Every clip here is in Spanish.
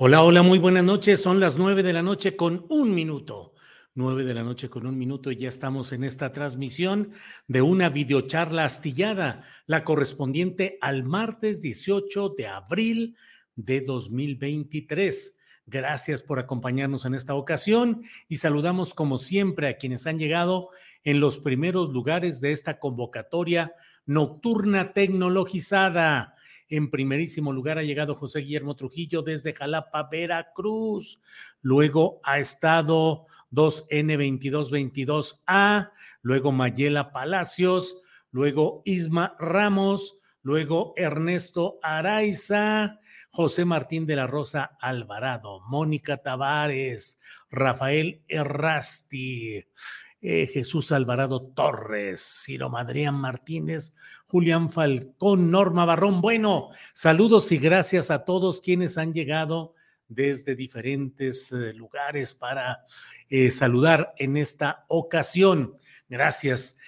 Hola, hola, muy buenas noches. Son las nueve de la noche con un minuto. 9 de la noche con un minuto y ya estamos en esta transmisión de una videocharla astillada, la correspondiente al martes 18 de abril de 2023. Gracias por acompañarnos en esta ocasión y saludamos como siempre a quienes han llegado en los primeros lugares de esta convocatoria nocturna tecnologizada. En primerísimo lugar ha llegado José Guillermo Trujillo desde Jalapa, Veracruz. Luego ha estdo 2N2222A, luego Mayela Palacios, luego Isma Ramos, luego Ernesto Araiza, José Martín de la Rosa Alvarado, Mónica Tavares, Rafael Errasti, eh, Jesús Alvarado Torres, Ciro Madrián Martínez, Julián Falcón, Norma Barrón. Bueno, saludos y gracias a todos quienes han llegado desde diferentes eh, lugares para eh, saludar en esta ocasión. Gracias.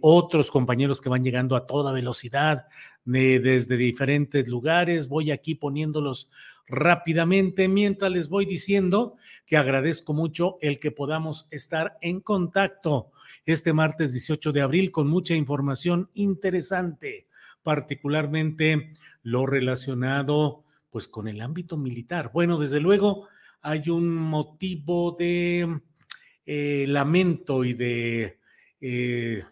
Otros compañeros que van llegando a toda velocidad desde diferentes lugares. Voy aquí poniéndolos rápidamente mientras les voy diciendo que agradezco mucho el que podamos estar en contacto este martes 18 de abril con mucha información interesante, particularmente lo relacionado pues con el ámbito militar. Bueno, desde luego hay un motivo de eh, lamento y de eh,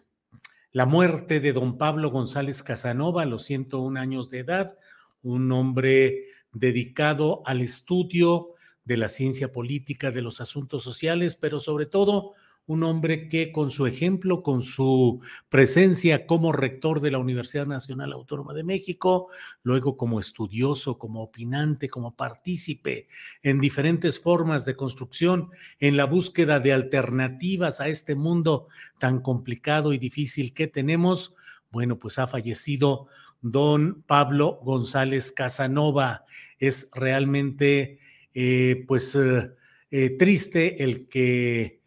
la muerte de don Pablo González Casanova a los 101 años de edad, un hombre dedicado al estudio de la ciencia política, de los asuntos sociales, pero sobre todo un hombre que con su ejemplo, con su presencia como rector de la Universidad Nacional Autónoma de México, luego como estudioso, como opinante, como partícipe en diferentes formas de construcción, en la búsqueda de alternativas a este mundo tan complicado y difícil que tenemos, bueno, pues ha fallecido don Pablo González Casanova. Es realmente, eh, pues, eh, eh, triste el que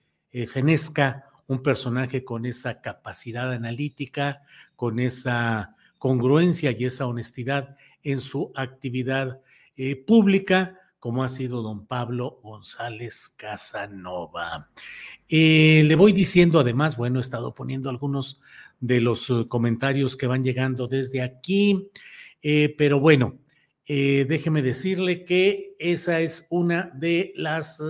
fenezca un personaje con esa capacidad analítica, con esa congruencia y esa honestidad en su actividad pública, como ha sido don Pablo González Casanova. Le voy diciendo además, bueno, he estado poniendo algunos de los comentarios que van llegando desde aquí, pero bueno, déjeme decirle que esa es una de las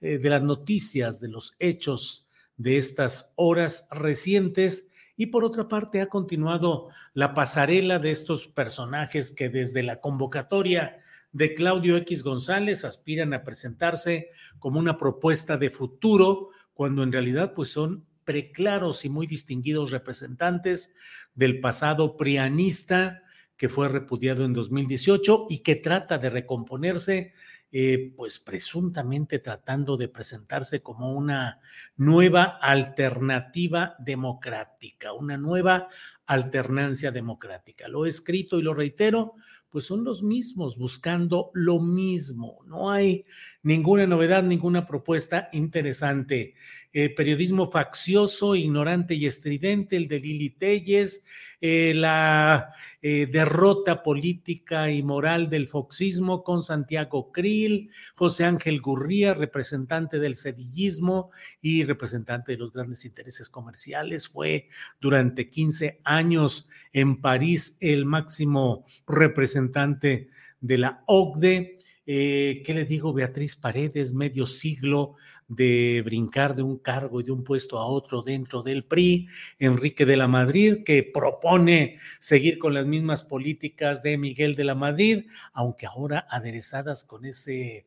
eh, de las noticias, de los hechos de estas horas recientes. Y por otra parte, ha continuado la pasarela de estos personajes que desde la convocatoria de Claudio X González aspiran a presentarse como una propuesta de futuro, cuando en realidad pues son preclaros y muy distinguidos representantes del pasado prianista que fue repudiado en 2018 y que trata de recomponerse eh, pues presuntamente tratando de presentarse como una nueva alternativa democrática, una nueva alternancia democrática. Lo he escrito y lo reitero, pues son los mismos buscando lo mismo. No hay ninguna novedad, ninguna propuesta interesante. Eh, periodismo faccioso, ignorante y estridente, el de Lili Telles, eh, la eh, derrota política y moral del foxismo con Santiago Krill, José Ángel Gurría, representante del sedillismo y representante de los grandes intereses comerciales, fue durante 15 años en París el máximo representante de la OCDE. ¿Qué le digo? Beatriz Paredes, medio siglo de brincar de un cargo y de un puesto a otro dentro del PRI, Enrique de la Madrid, que propone seguir con las mismas políticas de Miguel de la Madrid, aunque ahora aderezadas con ese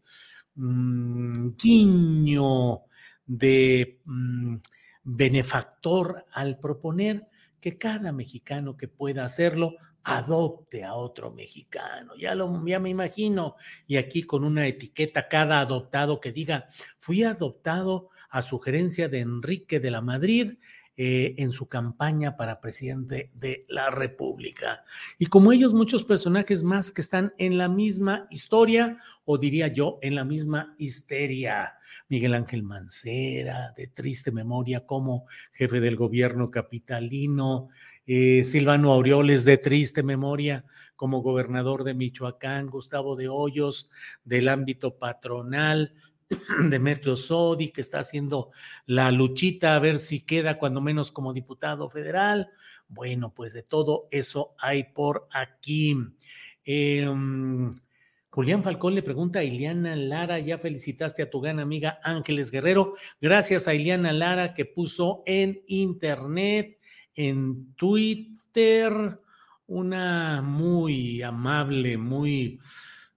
mm, guiño de mm, benefactor al proponer que cada mexicano que pueda hacerlo adopte a otro mexicano. Ya, lo, ya me imagino. Y aquí con una etiqueta cada adoptado que diga, fui adoptado a sugerencia de Enrique de la Madrid eh, en su campaña para presidente de la República. Y como ellos, muchos personajes más que están en la misma historia, o diría yo, en la misma histeria. Miguel Ángel Mancera, de triste memoria como jefe del gobierno capitalino, eh, Silvano Aureoles de triste memoria como gobernador de Michoacán, Gustavo de Hoyos del ámbito patronal, Demetrio Sodi, que está haciendo la luchita a ver si queda cuando menos como diputado federal. Bueno, pues de todo eso hay por aquí. Em, Julián Falcón le pregunta a Iliana Lara, ya felicitaste a tu gran amiga Ángeles Guerrero. Gracias a Iliana Lara que puso en internet en Twitter, una muy amable, muy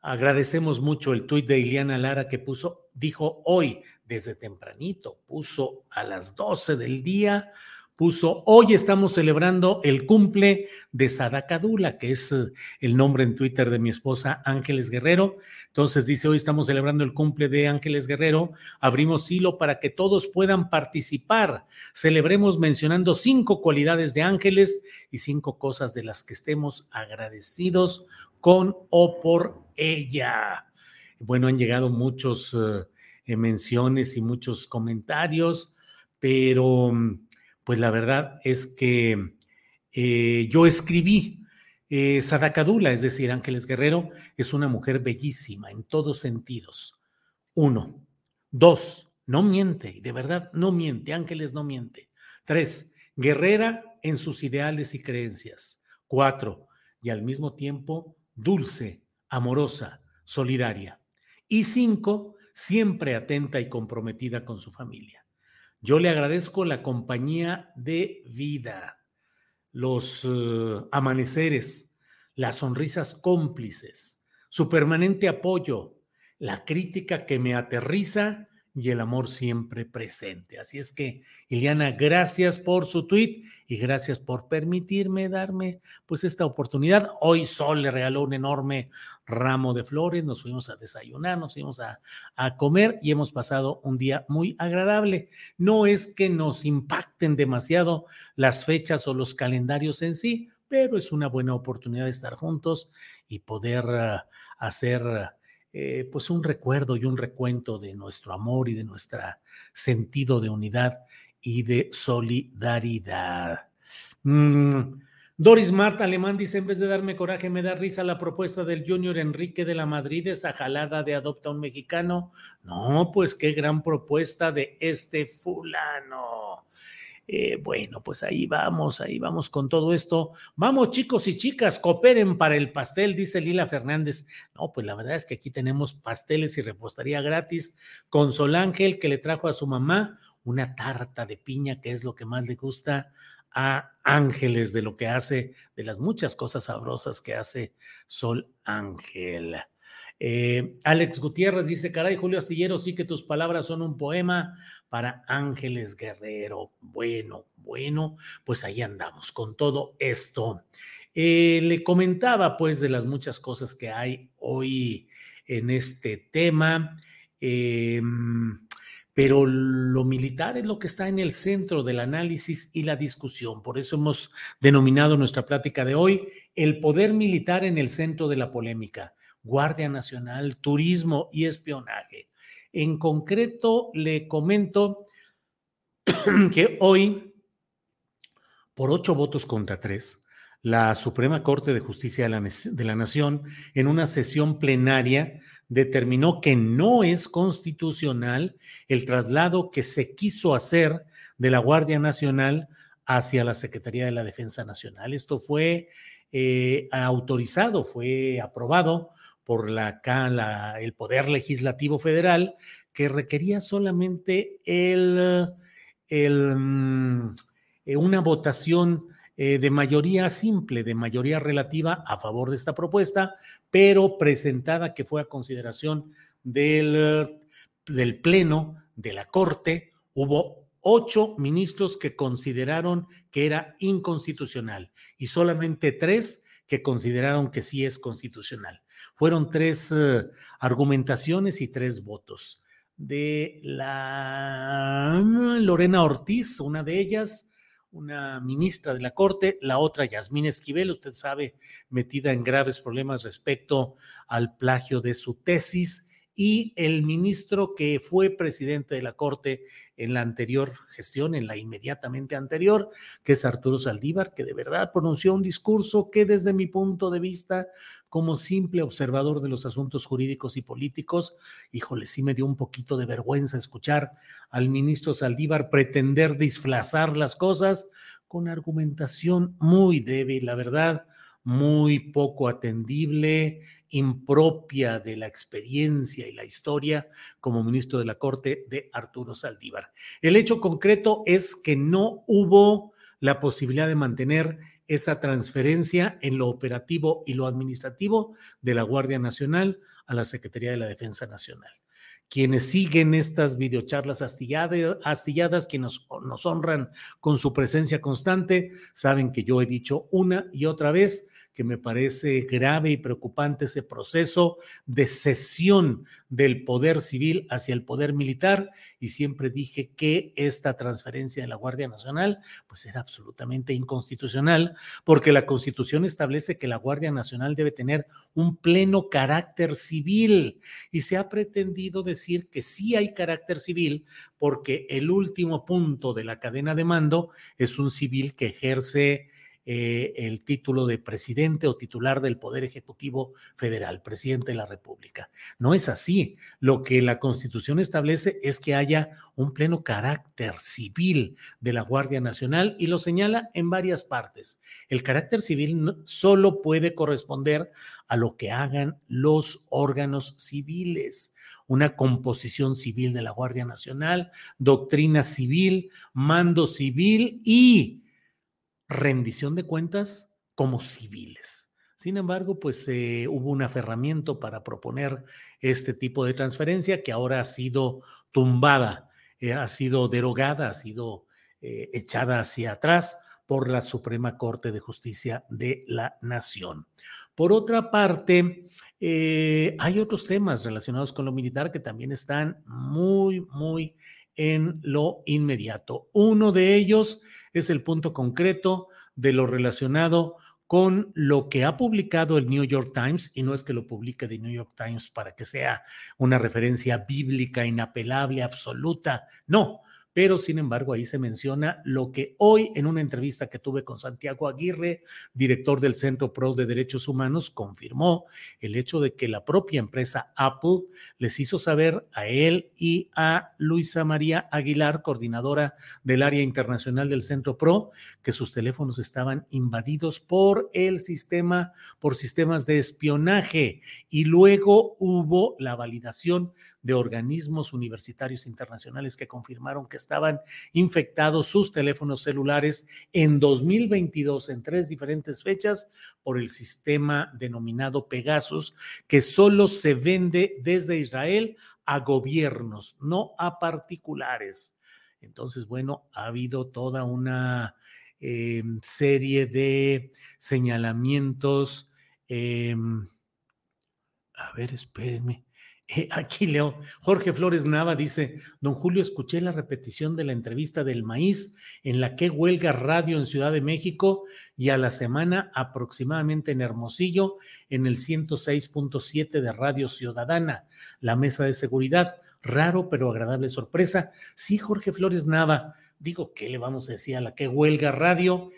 agradecemos mucho el tuit de Iliana Lara que puso, dijo hoy desde tempranito, puso a las 12 del día, puso, hoy estamos celebrando el cumple de Sadakadula, que es eh, el nombre en Twitter de mi esposa Ángeles Guerrero. Entonces dice, hoy estamos celebrando el cumple de Ángeles Guerrero, abrimos hilo para que todos puedan participar. Celebremos mencionando cinco cualidades de Ángeles y cinco cosas de las que estemos agradecidos con o por ella. Bueno, han llegado muchos eh, menciones y muchos comentarios, pero mm, pues la verdad es que eh, yo escribí eh, Sadakadula, es decir, Ángeles Guerrero, es una mujer bellísima en todos sentidos. Uno. Dos, no miente, de verdad no miente, Ángeles no miente. Tres, guerrera en sus ideales y creencias. Cuatro, y al mismo tiempo dulce, amorosa, solidaria. Y cinco, siempre atenta y comprometida con su familia. Yo le agradezco la compañía de vida, los eh, amaneceres, las sonrisas cómplices, su permanente apoyo, la crítica que me aterriza y el amor siempre presente. Así es que, Iliana, gracias por su tweet y gracias por permitirme darme pues esta oportunidad. Hoy Sol le regaló un enorme ramo de flores, nos fuimos a desayunar, nos fuimos a, a comer y hemos pasado un día muy agradable. No es que nos impacten demasiado las fechas o los calendarios en sí, pero es una buena oportunidad de estar juntos y poder ah, hacer eh, pues un recuerdo y un recuento de nuestro amor y de nuestro sentido de unidad y de solidaridad. Mm, Doris Marta Alemán dice, en vez de darme coraje, me da risa la propuesta del Junior Enrique de la Madrid, esa jalada de adopta a un mexicano. No, pues qué gran propuesta de este fulano. Eh, bueno, pues ahí vamos, ahí vamos con todo esto. Vamos, chicos y chicas, cooperen para el pastel, dice Lila Fernández. No, pues la verdad es que aquí tenemos pasteles y repostería gratis con Sol Ángel, que le trajo a su mamá una tarta de piña, que es lo que más le gusta a Ángeles, de lo que hace, de las muchas cosas sabrosas que hace Sol Ángel. Eh, Alex Gutiérrez dice, caray, Julio Astillero, sí que tus palabras son un poema para Ángeles Guerrero. Bueno, bueno, pues ahí andamos con todo esto. Eh, le comentaba pues de las muchas cosas que hay hoy en este tema. Em, pero lo militar es lo que está en el centro del análisis y la discusión. Por eso hemos denominado nuestra plática de hoy el poder militar en el centro de la polémica, Guardia Nacional, turismo y espionaje. En concreto, le comento que hoy, por ocho votos contra tres, la Suprema Corte de Justicia de la, Nación, en una sesión plenaria, determinó que no es constitucional el traslado que se quiso hacer de la Guardia Nacional hacia la Secretaría de la Defensa Nacional. Esto fue eh, autorizado, fue aprobado por la, el Poder Legislativo Federal, que requería solamente el, mm, eh, una votación eh, de mayoría simple, de mayoría relativa a favor de esta propuesta, pero presentada que fue a consideración del Pleno de la Corte. Hubo ocho ministros que consideraron que era inconstitucional y solamente tres que consideraron que sí es constitucional. Fueron tres eh, argumentaciones y tres votos. De la Lorena Ortiz, una de ellas, una ministra de la Corte, la otra Yasmín Esquivel, usted sabe, metida en graves problemas respecto al plagio de su tesis, y el ministro que fue presidente de la Corte en la anterior gestión, en la inmediatamente anterior, que es Arturo Saldívar, que de verdad pronunció un discurso que desde mi punto de vista, como simple observador de los asuntos jurídicos y políticos, híjole, sí me dio un poquito de vergüenza escuchar al ministro Saldívar pretender disfrazar las cosas con argumentación muy débil, la verdad muy poco atendible, impropia de la experiencia y la historia como ministro de la Corte de Arturo Saldívar. El hecho concreto es que no hubo la posibilidad de mantener esa transferencia en lo operativo y lo administrativo de la Guardia Nacional a la Secretaría de la Defensa Nacional. Quienes siguen estas videocharlas astilladas, astilladas quienes nos honran con su presencia constante, saben que yo he dicho una y otra vez que me parece grave y preocupante ese proceso de cesión del poder civil hacia el poder militar y siempre dije que esta transferencia de la Guardia Nacional pues era absolutamente inconstitucional porque la Constitución establece que la Guardia Nacional debe tener un pleno carácter civil y se ha pretendido decir que sí hay carácter civil porque el último punto de la cadena de mando es un civil que ejerce eh, el título de presidente o titular del Poder Ejecutivo Federal, presidente de la República. No es así. Lo que la Constitución establece es que haya un pleno carácter civil de la Guardia Nacional y lo señala en varias partes. El carácter civil solo puede corresponder a lo que hagan los órganos civiles una composición civil de la Guardia Nacional, doctrina civil, mando civil y rendición de cuentas como civiles. Sin embargo, pues eh, hubo un aferramiento para proponer este tipo de transferencia que ahora ha sido tumbada, eh, ha sido derogada, ha sido eh, echada hacia atrás por la Suprema Corte de Justicia de la Nación. Por otra parte, hay otros temas relacionados con lo militar que también están muy, muy en lo inmediato. Uno de ellos es el punto concreto de lo relacionado con lo que ha publicado el New York Times, y no es que lo publique The New York Times para que sea una referencia bíblica inapelable, absoluta, no, pero sin embargo ahí se menciona lo que hoy en una entrevista que tuve con Santiago Aguirre, director del Centro Pro de Derechos Humanos, confirmó el hecho de que la propia empresa Apple les hizo saber a él y a Luisa María Aguilar, coordinadora del área internacional del Centro Pro, que sus teléfonos estaban invadidos por el sistema, por sistemas de espionaje. Y luego hubo la validación de organismos universitarios internacionales que confirmaron que estaban infectados sus teléfonos celulares en 2022 en tres diferentes fechas por el sistema denominado Pegasus, que solo se vende desde Israel a gobiernos, no a particulares. Entonces, bueno, ha habido toda una eh, serie de señalamientos. Em, a ver, espérenme Eh, aquí leo, Jorge Flores Nava dice, don Julio, escuché la repetición de la entrevista del maíz en la que huelga radio en Ciudad de México y a la semana aproximadamente en Hermosillo en el 106.7 de Radio Ciudadana, la mesa de seguridad. Raro pero agradable sorpresa. Sí, Jorge Flores Nava, digo, ¿qué le vamos a decir a la que huelga radio?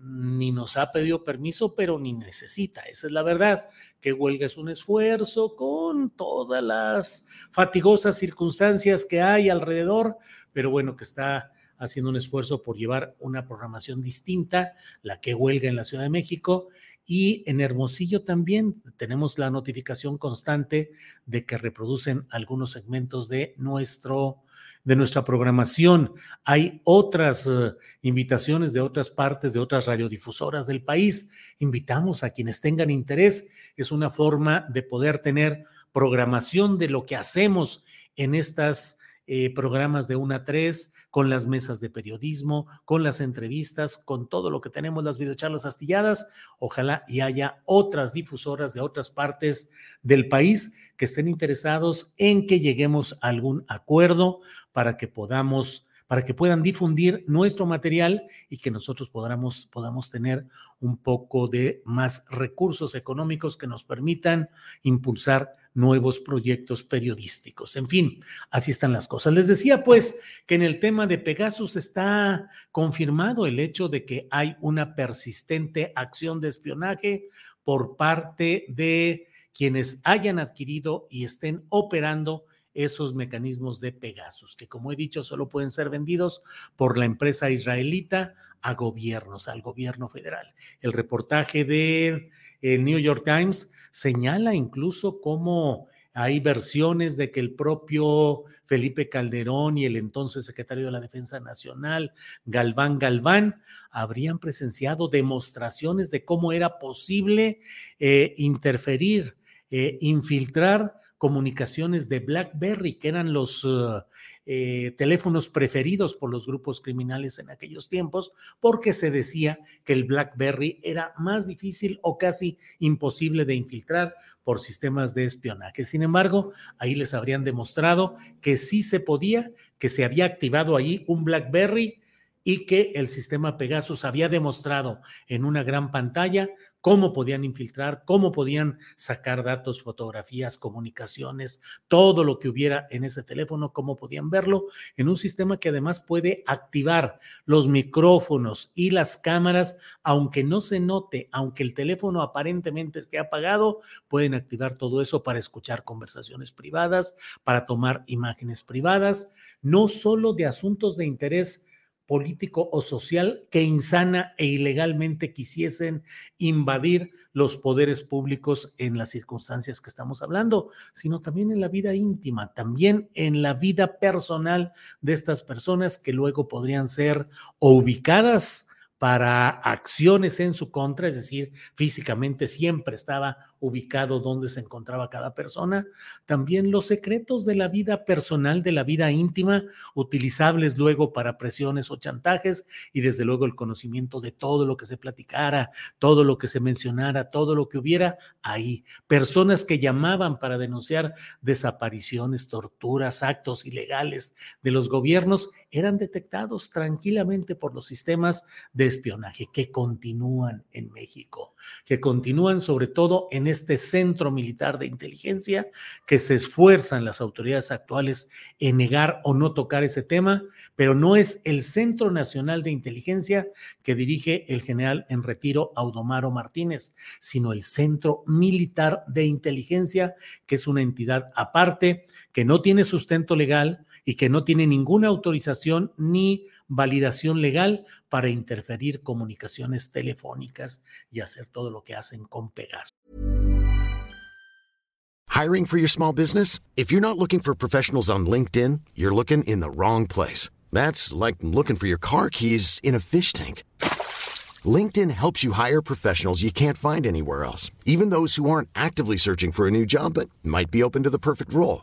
Ni nos ha pedido permiso, pero ni necesita. Esa es la verdad, que huelga es un esfuerzo con todas las fatigosas circunstancias que hay alrededor, pero bueno, que está haciendo un esfuerzo por llevar una programación distinta, la que huelga en la Ciudad de México. Y en Hermosillo también tenemos la notificación constante de que reproducen algunos segmentos de nuestro de nuestra programación. Hay otras eh, invitaciones de otras partes, de otras radiodifusoras del país. Invitamos a quienes tengan interés. Es una forma de poder tener programación de lo que hacemos en estas eh, programas de una a tres, con las mesas de periodismo, con las entrevistas, con todo lo que tenemos, las videocharlas astilladas. Ojalá y haya otras difusoras de otras partes del país que estén interesados en que lleguemos a algún acuerdo para que podamos para que puedan difundir nuestro material y que nosotros podamos, podamos tener un poco de más recursos económicos que nos permitan impulsar nuevos proyectos periodísticos. En fin, así están las cosas. Les decía pues que en el tema de Pegasus está confirmado el hecho de que hay una persistente acción de espionaje por parte de quienes hayan adquirido y estén operando esos mecanismos de Pegasus, que como he dicho, solo pueden ser vendidos por la empresa israelita a gobiernos, al gobierno federal. El reportaje de el New York Times señala incluso cómo hay versiones de que el propio Felipe Calderón y el entonces secretario de la Defensa Nacional, Galván Galván, habrían presenciado demostraciones de cómo era posible eh, interferir, eh, infiltrar comunicaciones de BlackBerry, que eran los uh, eh, teléfonos preferidos por los grupos criminales en aquellos tiempos, porque se decía que el BlackBerry era más difícil o casi imposible de infiltrar por sistemas de espionaje. Sin embargo, ahí les habrían demostrado que sí se podía, que se había activado ahí un BlackBerry y que el sistema Pegasus había demostrado en una gran pantalla cómo podían infiltrar, cómo podían sacar datos, fotografías, comunicaciones, todo lo que hubiera en ese teléfono, cómo podían verlo en un sistema que además puede activar los micrófonos y las cámaras, aunque no se note, aunque el teléfono aparentemente esté apagado, pueden activar todo eso para escuchar conversaciones privadas, para tomar imágenes privadas, no solo de asuntos de interés político o social que insana e ilegalmente quisiesen invadir los poderes públicos en las circunstancias que estamos hablando, sino también en la vida íntima, también en la vida personal de estas personas que luego podrían ser ubicadas para acciones en su contra, es decir, físicamente siempre estaba ubicado donde se encontraba cada persona, también los secretos de la vida personal, de la vida íntima, utilizables luego para presiones o chantajes, y desde luego el conocimiento de todo lo que se platicara, todo lo que se mencionara, todo lo que hubiera ahí. Personas que llamaban para denunciar desapariciones, torturas, actos ilegales de los gobiernos, eran detectados tranquilamente por los sistemas de espionaje que continúan en México, que continúan sobre todo en este centro militar de inteligencia, que se esfuerzan las autoridades actuales en negar o no tocar ese tema, pero no es el Centro Nacional de Inteligencia que dirige el general en retiro Audomaro Martínez, sino el Centro Militar de Inteligencia, que es una entidad aparte, que no tiene sustento legal, y que no tiene ninguna autorización ni validación legal para interferir comunicaciones telefónicas y hacer todo lo que hacen con Pegasus. Hiring for your small business? If you're not looking for professionals on LinkedIn, you're looking in the wrong place. That's like looking for your car keys in a fish tank. LinkedIn helps you hire professionals you can't find anywhere else, even those who aren't actively searching for a new job but might be open to the perfect role.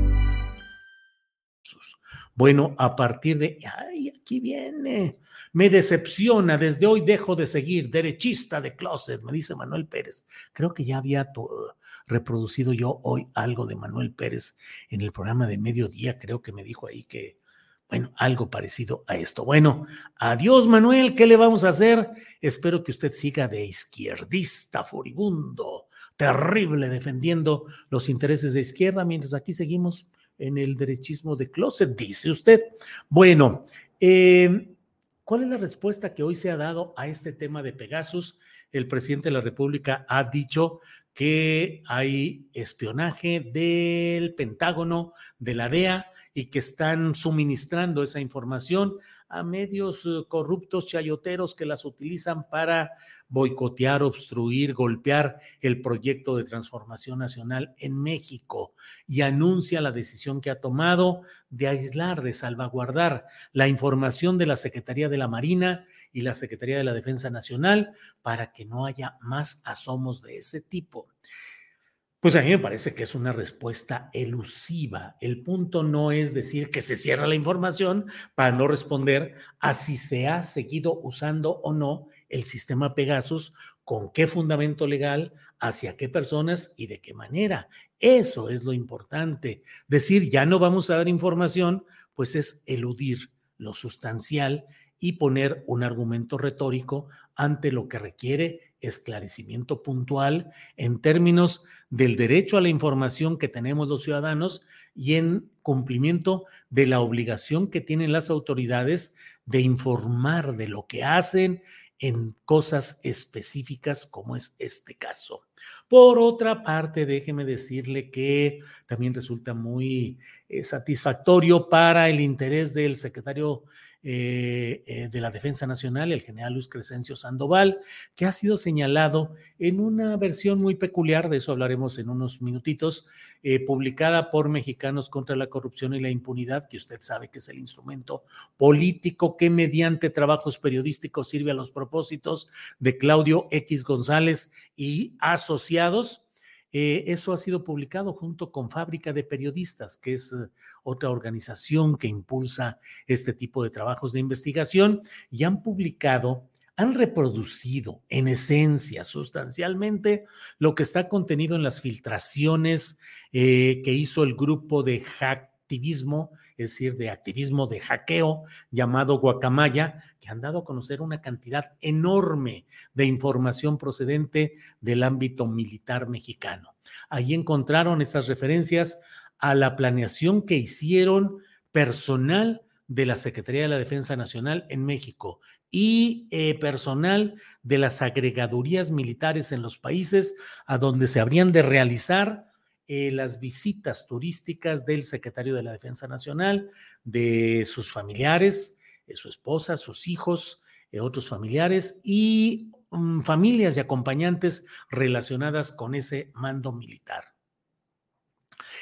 Bueno, a partir de... ¡Ay, aquí viene! Me decepciona, desde hoy dejo de seguir, derechista de closet, me dice Manuel Pérez. Creo que ya había reproducido yo hoy algo de Manuel Pérez en el programa de mediodía, creo que me dijo ahí que, bueno, algo parecido a esto. Bueno, adiós Manuel, ¿qué le vamos a hacer? Espero que usted siga de izquierdista furibundo, terrible, defendiendo los intereses de izquierda, mientras aquí seguimos en el derechismo de closet, dice usted. Bueno, eh, ¿Cuál es la respuesta que hoy se ha dado a este tema de Pegasus? El presidente de la República ha dicho que hay espionaje del Pentágono, de la DEA, y que están suministrando esa información a medios eh, corruptos, chayoteros que las utilizan para boicotear, obstruir, golpear el proyecto de transformación nacional en México y anuncia la decisión que ha tomado de aislar, de salvaguardar la información de la Secretaría de la Marina y la Secretaría de la Defensa Nacional para que no haya más asomos de ese tipo. Pues a mí me parece que es una respuesta elusiva. El punto no es decir que se cierra la información para no responder a si se ha seguido usando o no el sistema Pegasus, con qué fundamento legal, hacia qué personas y de qué manera. Eso es lo importante. Decir ya no vamos a dar información, pues es eludir lo sustancial y poner un argumento retórico ante lo que requiere esclarecimiento puntual en términos del derecho a la información que tenemos los ciudadanos y en cumplimiento de la obligación que tienen las autoridades de informar de lo que hacen en cosas específicas como es este caso. Por otra parte, déjeme decirle que también resulta muy eh, satisfactorio para el interés del secretario eh, eh, de la Defensa Nacional, el general Luis Crescencio Sandoval, que ha sido señalado en una versión muy peculiar, de eso hablaremos en unos minutitos, eh, publicada por Mexicanos contra la Corrupción y la Impunidad, que usted sabe que es el instrumento político que mediante trabajos periodísticos sirve a los propósitos de Claudio X González y asociados eh, eso ha sido publicado junto con Fábrica de Periodistas, que es eh, otra organización que impulsa este tipo de trabajos de investigación, y han publicado, han reproducido en esencia, sustancialmente, lo que está contenido en las filtraciones eh, que hizo el grupo de hacktivismo, es decir, de activismo de hackeo llamado Guacamaya, que han dado a conocer una cantidad enorme de información procedente del ámbito militar mexicano. Ahí encontraron estas referencias a la planeación que hicieron personal de la Secretaría de la Defensa Nacional en México y eh, personal de las agregadurías militares en los países a donde se habrían de realizar eh, las visitas turísticas del secretario de la Defensa Nacional, de sus familiares, su esposa, sus hijos, eh, otros familiares y mm, familias y acompañantes relacionadas con ese mando militar.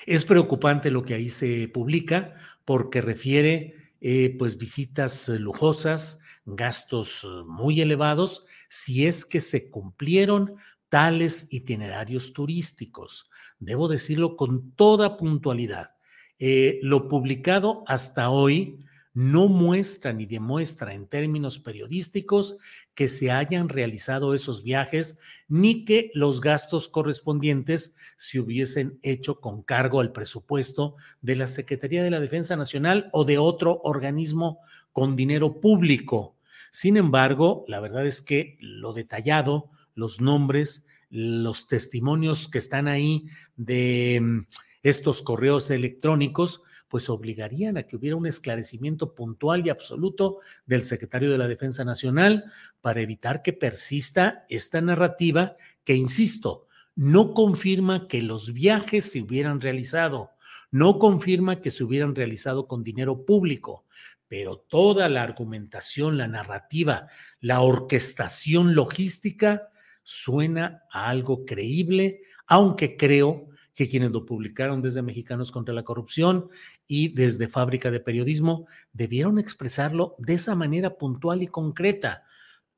Es preocupante lo que ahí se publica porque refiere eh, pues visitas lujosas, gastos muy elevados, si es que se cumplieron tales itinerarios turísticos. Debo decirlo con toda puntualidad. Eh, lo publicado hasta hoy no muestra ni demuestra en términos periodísticos que se hayan realizado esos viajes ni que los gastos correspondientes se hubiesen hecho con cargo al presupuesto de la Secretaría de la Defensa Nacional o de otro organismo con dinero público. Sin embargo, la verdad es que lo detallado, los nombres, los testimonios que están ahí de mm, estos correos electrónicos, pues obligarían a que hubiera un esclarecimiento puntual y absoluto del secretario de la Defensa Nacional para evitar que persista esta narrativa que, insisto, no confirma que los viajes se hubieran realizado, no confirma que se hubieran realizado con dinero público, pero toda la argumentación, la narrativa, la orquestación logística suena a algo creíble, aunque creo que quienes lo publicaron desde Mexicanos contra la Corrupción y desde Fábrica de Periodismo debieron expresarlo de esa manera puntual y concreta.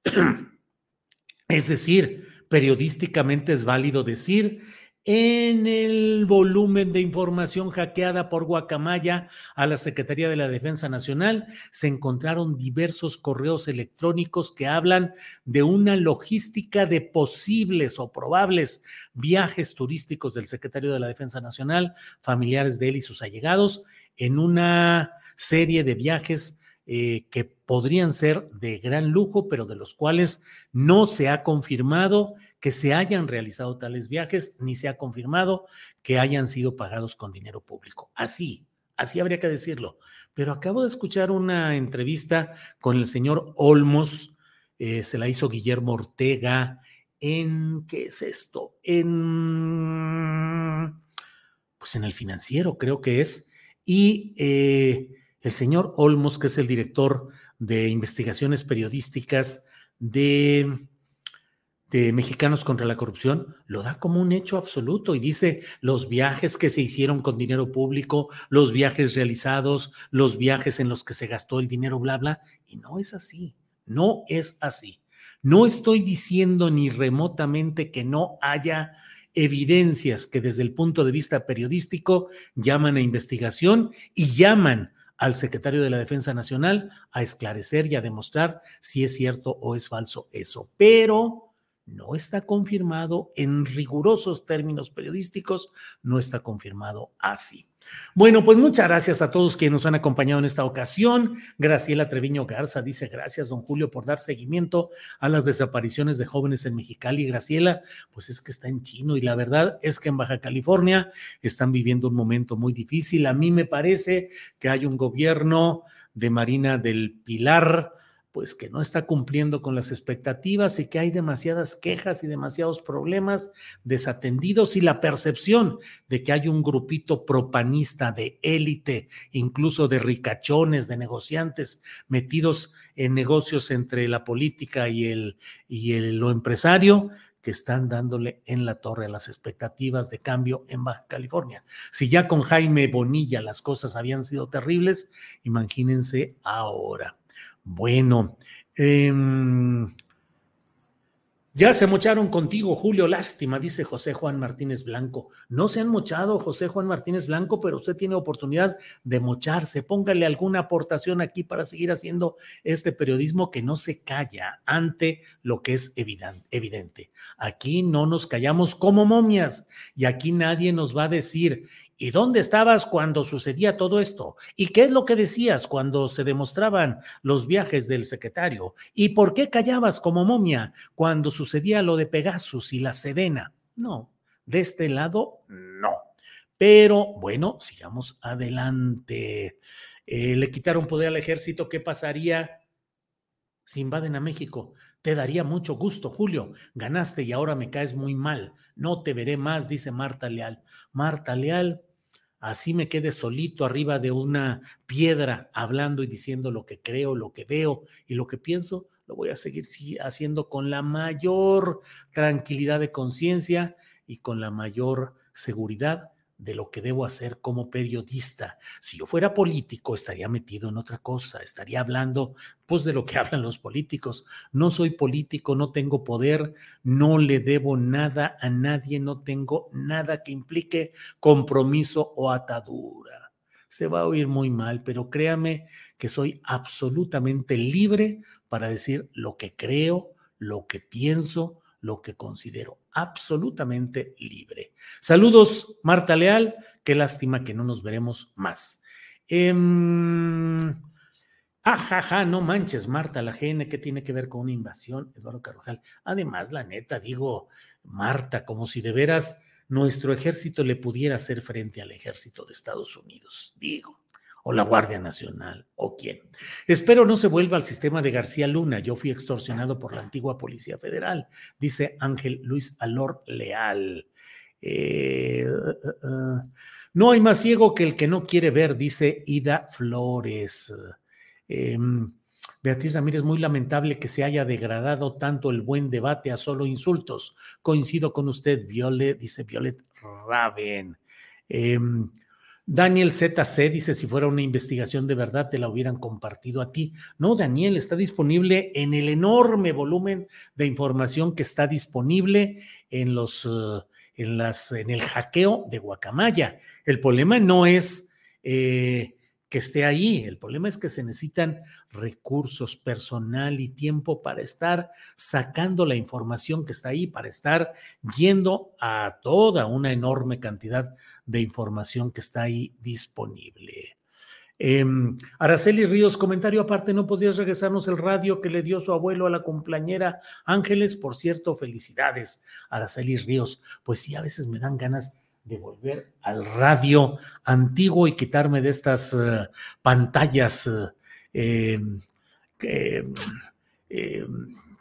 es decir, periodísticamente es válido decir en el volumen de información hackeada por Guacamaya a la Secretaría de la Defensa Nacional se encontraron diversos correos electrónicos que hablan de una logística de posibles o probables viajes turísticos del secretario de la Defensa Nacional, familiares de él y sus allegados, en una serie de viajes eh, que podrían ser de gran lujo, pero de los cuales no se ha confirmado que se hayan realizado tales viajes, ni se ha confirmado que hayan sido pagados con dinero público. Así, así habría que decirlo. Pero acabo de escuchar una entrevista con el señor Olmos, eh, se la hizo Guillermo Ortega en, ¿qué es esto? En, pues en el financiero creo que es. Y eh, el señor Olmos, que es el director de investigaciones periodísticas de de Mexicanos contra la Corrupción lo da como un hecho absoluto y dice los viajes que se hicieron con dinero público, los viajes realizados, los viajes en los que se gastó el dinero, bla, bla. Y no es así, no es así. No estoy diciendo ni remotamente que no haya evidencias que desde el punto de vista periodístico llaman a investigación y llaman al secretario de la Defensa Nacional a esclarecer y a demostrar si es cierto o es falso eso. Pero no está confirmado en rigurosos términos periodísticos, no está confirmado así. Bueno, pues muchas gracias a todos quienes nos han acompañado en esta ocasión. Graciela Treviño Garza dice gracias, don Julio, por dar seguimiento a las desapariciones de jóvenes en Mexicali. Graciela, pues es que está en chino y la verdad es que en Baja California están viviendo un momento muy difícil. A mí me parece que hay un gobierno de Marina del Pilar pues que no está cumpliendo con las expectativas y que hay demasiadas quejas y demasiados problemas desatendidos y la percepción de que hay un grupito propanista de élite, incluso de ricachones, de negociantes metidos en negocios entre la política y el y el, lo empresario que están dándole en la torre a las expectativas de cambio en Baja California. Si ya con Jaime Bonilla las cosas habían sido terribles, imagínense ahora. Bueno, em, ya se mocharon contigo, Julio, lástima, dice José Juan Martínez Blanco. No se han mochado, José Juan Martínez Blanco, pero usted tiene oportunidad de mocharse. Póngale alguna aportación aquí para seguir haciendo este periodismo que no se calla ante lo que es evidente. Aquí no nos callamos como momias y aquí nadie nos va a decir, ¿Y dónde estabas cuando sucedía todo esto? ¿Y qué es lo que decías cuando se demostraban los viajes del secretario? ¿Y por qué callabas como momia cuando sucedía lo de Pegasus y la Sedena? No, de este lado no. Pero bueno, sigamos adelante. Eh, le quitaron poder al ejército. ¿Qué pasaría si invaden a México? Te daría mucho gusto, Julio. Ganaste y ahora me caes muy mal. No te veré más, dice Marta Leal. Marta Leal, así me quede solito arriba de una piedra hablando y diciendo lo que creo, lo que veo y lo que pienso, lo voy a seguir haciendo con la mayor tranquilidad de conciencia y con la mayor seguridad de lo que debo hacer como periodista. Si yo fuera político, estaría metido en otra cosa, estaría hablando pues de lo que hablan los políticos. No soy político, no tengo poder, no le debo nada a nadie, no tengo nada que implique compromiso o atadura. Se va a oír muy mal, pero créame que soy absolutamente libre para decir lo que creo, lo que pienso, lo que considero absolutamente libre. Saludos, Marta Leal. Qué lástima que no nos veremos más. Eh, Ajaja, no manches, Marta, la GN, ¿qué tiene que ver con una invasión? Eduardo Carvajal. Además, la neta, digo, Marta, como si de veras nuestro ejército le pudiera hacer frente al ejército de Estados Unidos. Digo, o la Guardia Nacional o quién. Espero no se vuelva al sistema de García Luna. Yo fui extorsionado por la antigua Policía Federal, dice Ángel Luis Alor Leal. Eh, no hay más ciego que el que no quiere ver, dice Ida Flores. Em, Beatriz Ramírez, muy lamentable que se haya degradado tanto el buen debate a solo insultos. Coincido con usted, Violet, dice Violet Raven. Em, Daniel ZC dice, si fuera una investigación de verdad, te la hubieran compartido a ti. No, Daniel, está disponible en el enorme volumen de información que está disponible en los, uh, en las, en el hackeo de Guacamaya. El problema no es eh, que esté ahí. El problema es que se necesitan recursos, personal y tiempo para estar sacando la información que está ahí, para estar yendo a toda una enorme cantidad de información que está ahí disponible. Eh, Araceli Ríos, comentario aparte, ¿no podrías regresarnos el radio que le dio su abuelo a la cumpleañera Ángeles? Por cierto, felicidades, Araceli Ríos. Pues sí, a veces me dan ganas de volver al radio antiguo y quitarme de estas uh, pantallas eh, eh,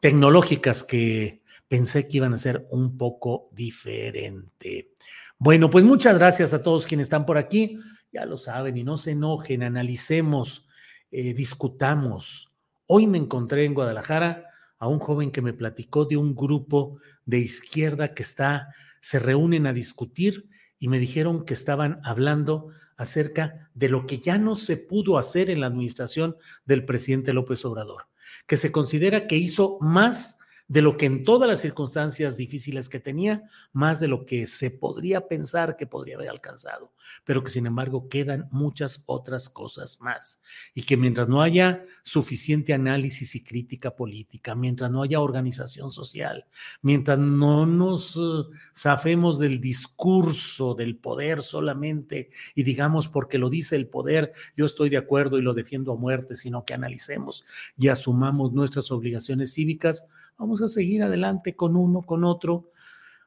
tecnológicas que pensé que iban a ser un poco diferente. Bueno, pues muchas gracias a todos quienes están por aquí. Ya lo saben y no se enojen, analicemos, eh, discutamos. Hoy me encontré en Guadalajara a un joven que me platicó de un grupo de izquierda que está, se reúnen a discutir y me dijeron que estaban hablando acerca de lo que ya no se pudo hacer en la administración del presidente López Obrador, que se considera que hizo más de lo que en todas las circunstancias difíciles que tenía, más de lo que se podría pensar que podría haber alcanzado, pero que sin embargo quedan muchas otras cosas más. Y que mientras no haya suficiente análisis y crítica política, mientras no haya organización social, mientras no nos uh, zafemos del discurso del poder solamente y digamos porque lo dice el poder, yo estoy de acuerdo y lo defiendo a muerte, sino que analicemos y asumamos nuestras obligaciones cívicas, Vamos a seguir adelante con uno, con otro,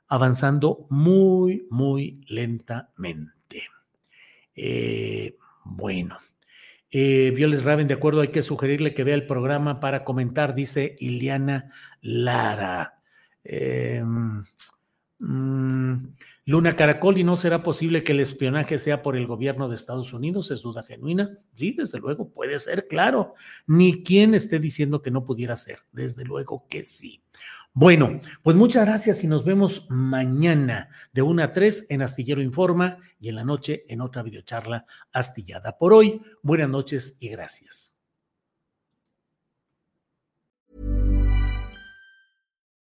avanzando muy, muy lentamente. Eh, bueno. Eh, Violes Raven, de acuerdo, hay que sugerirle que vea el programa para comentar, dice Iliana Lara. Eh, mm, Luna Caracol, ¿y no será posible que el espionaje sea por el gobierno de Estados Unidos? ¿Es duda genuina? Sí, desde luego, puede ser, claro. Ni quien esté diciendo que no pudiera ser, desde luego que sí. Bueno, pues muchas gracias y nos vemos mañana de 1 a 3 en Astillero Informa y en la noche en otra videocharla astillada. Por hoy, buenas noches y gracias.